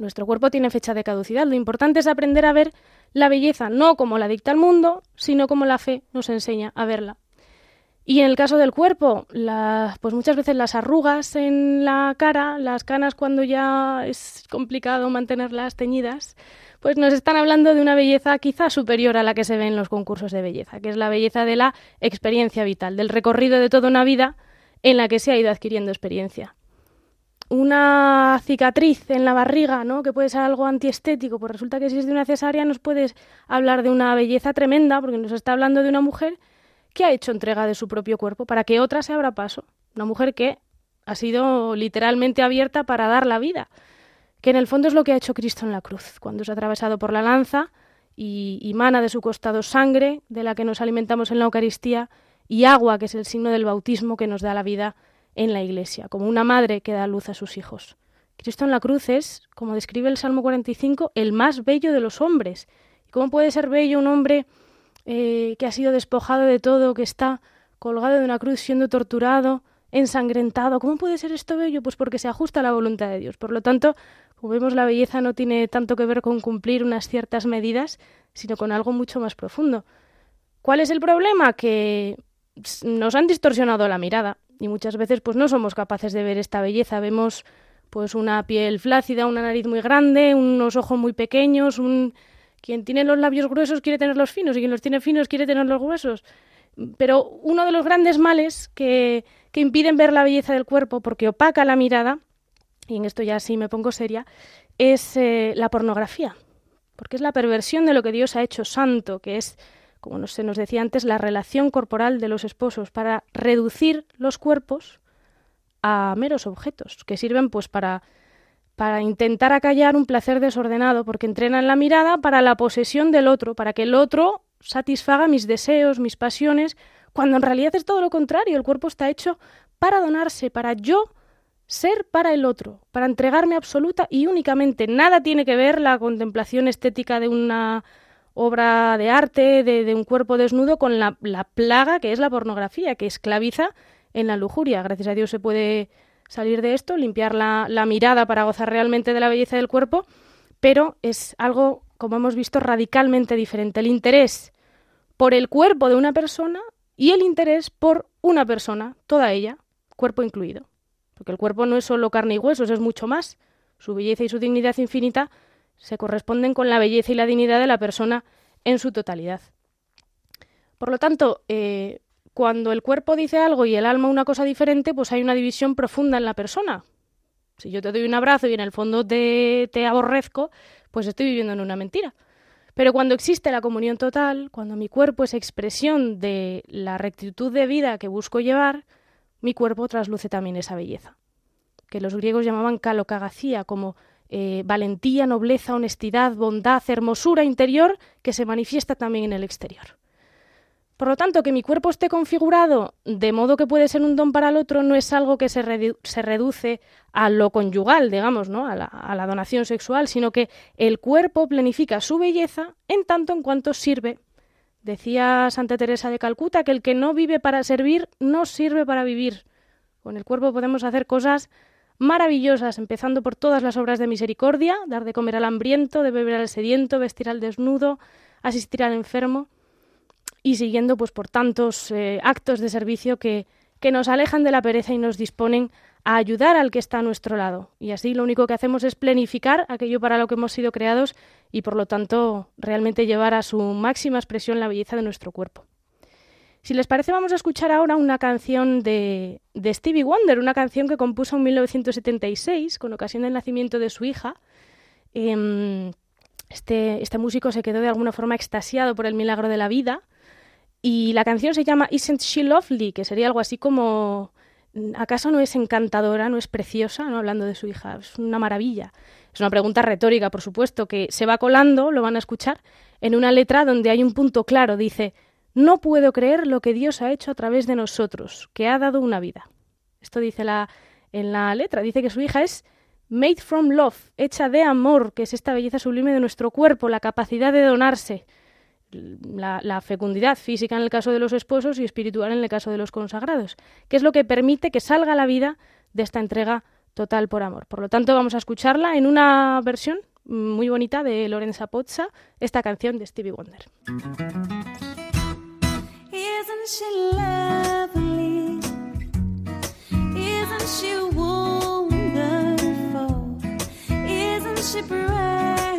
Nuestro cuerpo tiene fecha de caducidad. Lo importante es aprender a ver la belleza no como la dicta el mundo, sino como la fe nos enseña a verla. Y en el caso del cuerpo, pues muchas veces las arrugas en la cara, las canas cuando ya es complicado mantenerlas teñidas, pues nos están hablando de una belleza quizá superior a la que se ve en los concursos de belleza, que es la belleza de la experiencia vital, del recorrido de toda una vida en la que se ha ido adquiriendo experiencia una cicatriz en la barriga, ¿no? que puede ser algo antiestético, pues resulta que si es de una cesárea nos puedes hablar de una belleza tremenda, porque nos está hablando de una mujer que ha hecho entrega de su propio cuerpo para que otra se abra paso. Una mujer que ha sido literalmente abierta para dar la vida, que en el fondo es lo que ha hecho Cristo en la cruz, cuando ha atravesado por la lanza y, mana de su costado sangre, de la que nos alimentamos en la Eucaristía, y agua, que es el signo del bautismo que nos da la vida en la Iglesia, como una madre que da luz a sus hijos. Cristo en la cruz es, como describe el Salmo 45, el más bello de los hombres. ¿Y cómo puede ser bello un hombre eh, que ha sido despojado de todo, que está colgado de una cruz siendo torturado, ensangrentado? ¿Cómo puede ser esto bello? Pues porque se ajusta a la voluntad de Dios. Por lo tanto, vemos, la belleza no tiene tanto que ver con cumplir unas ciertas medidas, sino con algo mucho más profundo. ¿Cuál es el problema? Que nos han distorsionado la mirada y muchas veces pues no somos capaces de ver esta belleza. Vemos pues una piel flácida, una nariz muy grande, unos ojos muy pequeños, quien tiene los labios gruesos quiere tenerlos finos y quien los tiene finos quiere tenerlos gruesos. Pero uno de los grandes males que, que impiden ver la belleza del cuerpo porque opaca la mirada, y en esto ya sí me pongo seria, es eh, la pornografía. Porque es la perversión de lo que Dios ha hecho santo, que es, como se nos decía antes, la relación corporal de los esposos para reducir los cuerpos a meros objetos que sirven pues para para intentar acallar un placer desordenado, porque entrenan la mirada para la posesión del otro, para que el otro satisfaga mis deseos, mis pasiones, cuando en realidad es todo lo contrario, el cuerpo está hecho para donarse, para yo ser para el otro, para entregarme absoluta y únicamente. Nada tiene que ver la contemplación estética de una obra de arte, de, un cuerpo desnudo, con la, la plaga que es la pornografía, que esclaviza en la lujuria. Gracias a Dios se puede salir de esto, limpiar la mirada para gozar realmente de la belleza del cuerpo, pero es algo, como hemos visto, radicalmente diferente. El interés por el cuerpo de una persona y el interés por una persona, toda ella, cuerpo incluido. Porque el cuerpo no es solo carne y huesos, es mucho más. Su belleza y su dignidad infinita se corresponden con la belleza y la dignidad de la persona en su totalidad. Por lo tanto, eh, cuando el cuerpo dice algo y el alma una cosa diferente, pues hay una división profunda en la persona. Si yo te doy un abrazo y en el fondo te, te aborrezco, pues estoy viviendo en una mentira. Pero cuando existe la comunión total, cuando mi cuerpo es expresión de la rectitud de vida que busco llevar, mi cuerpo trasluce también esa belleza, que los griegos llamaban calocagacía, como eh, valentía, nobleza, honestidad, bondad, hermosura interior que se manifiesta también en el exterior. Por lo tanto, que mi cuerpo esté configurado de modo que puede ser un don para el otro no es algo que se, reduce a lo conyugal, digamos, ¿no? A la, a la, donación sexual, sino que el cuerpo planifica su belleza en tanto en cuanto sirve. Decía Santa Teresa de Calcuta que el que no vive para servir no sirve para vivir. Con el cuerpo podemos hacer cosas maravillosas, empezando por todas las obras de misericordia, dar de comer al hambriento, de beber al sediento, vestir al desnudo, asistir al enfermo y siguiendo pues por tantos eh, actos de servicio que, que nos alejan de la pereza y nos disponen a ayudar al que está a nuestro lado. Y así lo único que hacemos es planificar aquello para lo que hemos sido creados y por lo tanto realmente llevar a su máxima expresión la belleza de nuestro cuerpo. Si les parece vamos a escuchar ahora una canción de, de Stevie Wonder, una canción que compuso en 1976 con ocasión del nacimiento de su hija. Eh, este, este músico se quedó de alguna forma extasiado por el milagro de la vida y la canción se llama Isn't She Lovely, que sería algo así como ¿acaso no es encantadora, no es preciosa? ¿no? Hablando de su hija, es una maravilla. Es una pregunta retórica, por supuesto, que se va colando, lo van a escuchar, en una letra donde hay un punto claro. Dice, no puedo creer lo que Dios ha hecho a través de nosotros, que ha dado una vida. Esto dice la, en la letra, dice que su hija es made from love, hecha de amor, que es esta belleza sublime de nuestro cuerpo, la capacidad de donarse la, fecundidad física en el caso de los esposos y espiritual en el caso de los consagrados, que es lo que permite que salga la vida de esta entrega total por amor. Por lo tanto, vamos a escucharla en una versión muy bonita de Lorenza Pozza, esta canción de Stevie Wonder. Isn't she bright?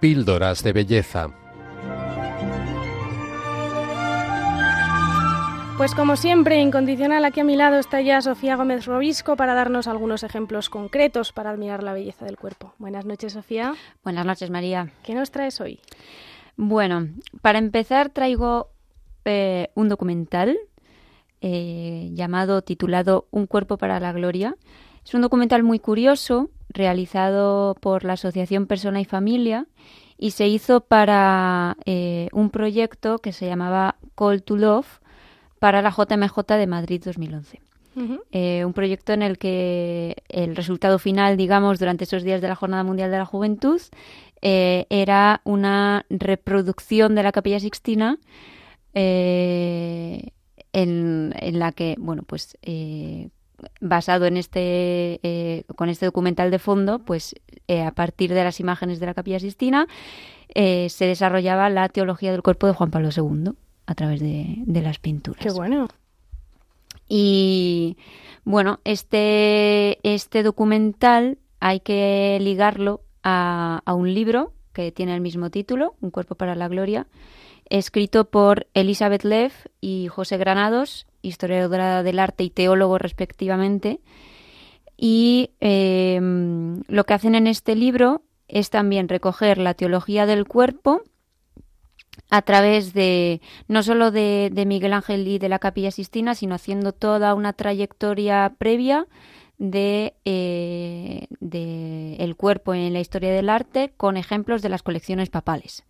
Píldoras de Belleza. Pues como siempre, incondicional, aquí a mi lado está ya Sofía Gómez Robisco para darnos algunos ejemplos concretos para admirar la belleza del cuerpo. Buenas noches, Sofía. Buenas noches, María. ¿Qué nos traes hoy? Bueno, para empezar traigo eh, un documental eh, llamado, titulado Un cuerpo para la gloria. Es un documental muy curioso, realizado por la Asociación Persona y Familia y se hizo para eh, un proyecto que se llamaba Call to Love, para la JMJ de Madrid 2011. Eh, un proyecto en el que el resultado final, digamos, durante esos días de la Jornada Mundial de la Juventud, eh, era una reproducción de la Capilla Sixtina eh, en, la que, bueno, pues basado en este, con este documental de fondo, pues a partir de las imágenes de la Capilla Sixtina se desarrollaba la teología del cuerpo de Juan Pablo II a través de, las pinturas. Qué bueno. Y bueno, este, este documental hay que ligarlo a, un libro que tiene el mismo título, Un cuerpo para la gloria, escrito por Elizabeth Leff y José Granados, historiadora del arte y teólogo respectivamente. Y em, lo que hacen en este libro es también recoger la teología del cuerpo a través de no solo de, Miguel Ángel y de la Capilla Sistina, sino haciendo toda una trayectoria previa eh, de, el cuerpo en la historia del arte con ejemplos de las colecciones papales.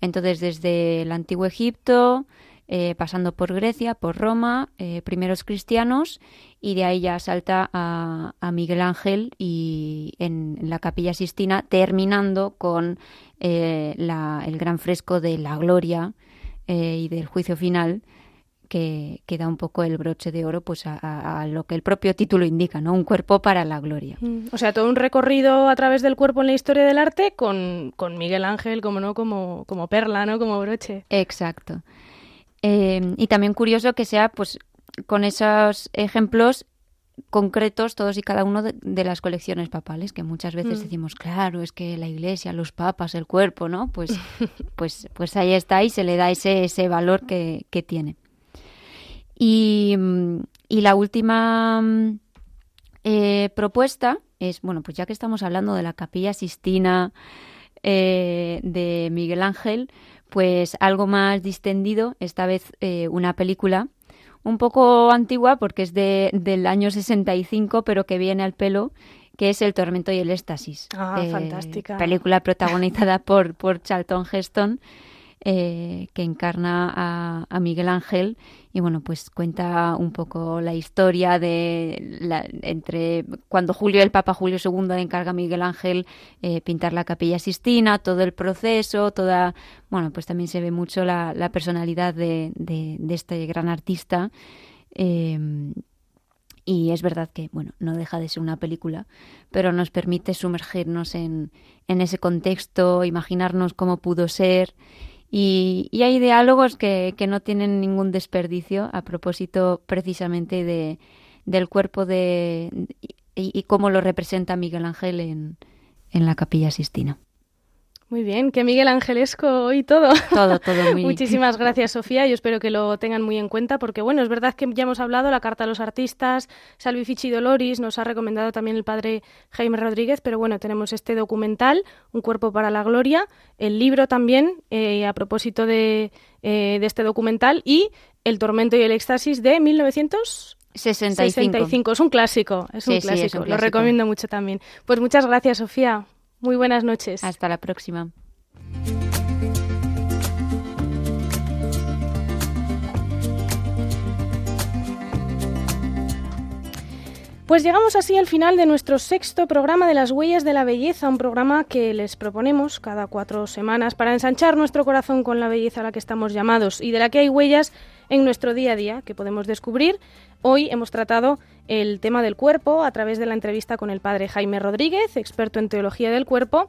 Entonces, desde el antiguo Egipto, eh, pasando por Grecia, por Roma, eh, primeros cristianos, y de ahí ya salta a, Miguel Ángel y en, la capilla Sistina, terminando con eh, el gran fresco de la gloria y del juicio final, que, que, da un poco el broche de oro pues a, lo que el propio título indica, ¿no? Un cuerpo para la gloria. Mm, o sea, todo un recorrido a través del cuerpo en la historia del arte con, con Miguel Ángel como no como, como perla, ¿no? Como broche. Exacto. Em, y también curioso que sea pues con esos ejemplos concretos todos y cada uno de, las colecciones papales que muchas veces mm. decimos claro es que la iglesia los papas el cuerpo no pues pues pues ahí está y se le da ese ese valor que, que tiene y, y, la última eh, propuesta es bueno pues ya que estamos hablando de la capilla Sistina eh, de Miguel Ángel pues algo más distendido, esta vez eh, una película un poco antigua porque es de, del año 65, pero que viene al pelo, que es El tormento y el éxtasis. Ah, fantástica. Película protagonizada por, por Charlton Heston eh, que encarna a, Miguel Ángel. Y bueno pues cuenta un poco la historia de la, entre cuando Julio el Papa Julio II encarga a Miguel Ángel eh, pintar la capilla Sistina todo el proceso toda bueno pues también se ve mucho la, personalidad de, este gran artista. Em, y es verdad que, bueno, no deja de ser una película, pero nos permite sumergirnos en, en ese contexto, imaginarnos cómo pudo ser y, hay diálogos que, que, no tienen ningún desperdicio a propósito precisamente de, del cuerpo de, y, y cómo lo representa Miguel Ángel en, en la capilla Sistina. Muy bien, que Miguel Angelesco y todo. Todo, todo muy Muchísimas gracias, Sofía. Yo espero que lo tengan muy en cuenta porque, bueno, es verdad que ya hemos hablado la Carta a los Artistas, Salvi Fichi Doloris, nos ha recomendado también el padre Jaime Rodríguez, pero bueno, tenemos este documental, Un cuerpo para la gloria, el libro también, eh, a propósito de, eh, de este documental, y El tormento y el éxtasis de 1965. Es un clásico, es un, clásico. es un clásico. Lo recomiendo mucho también. Pues muchas gracias, Sofía. Muy buenas noches. Hasta la próxima. Pues llegamos así al final de nuestro sexto programa de las huellas de la belleza, un programa que les proponemos cada cuatro semanas para ensanchar nuestro corazón con la belleza a la que estamos llamados y de la que hay huellas en nuestro día a día que podemos descubrir. Hoy hemos tratado el tema del cuerpo a través de la entrevista con el padre Jaime Rodríguez, experto en teología del cuerpo.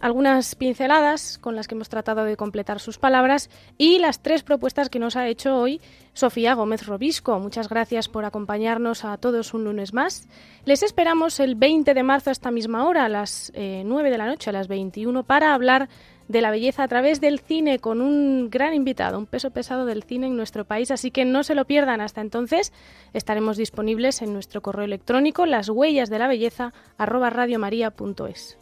Algunas pinceladas con las que hemos tratado de completar sus palabras y las tres propuestas que nos ha hecho hoy Sofía Gómez Robisco. Muchas gracias por acompañarnos a todos un lunes más. Les esperamos el 20 de marzo a esta misma hora, a las 9 eh, de la noche, a las 21, para hablar de la belleza a través del cine con un gran invitado, un peso pesado del cine en nuestro país, así que no se lo pierdan. Hasta entonces estaremos disponibles en nuestro correo electrónico las huellas de la belleza radiomaria.es.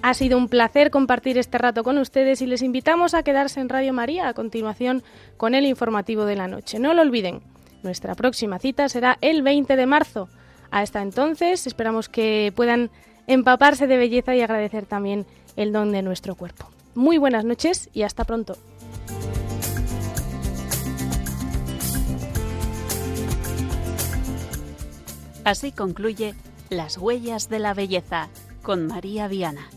Ha sido un placer compartir este rato con ustedes y les invitamos a quedarse en Radio María a continuación con el informativo de la noche. No lo olviden, nuestra próxima cita será el 20 de marzo. Hasta entonces esperamos que puedan empaparse de belleza y agradecer también el don de nuestro cuerpo. Muy buenas noches y hasta pronto. Así concluye Las huellas de la belleza con María Viana.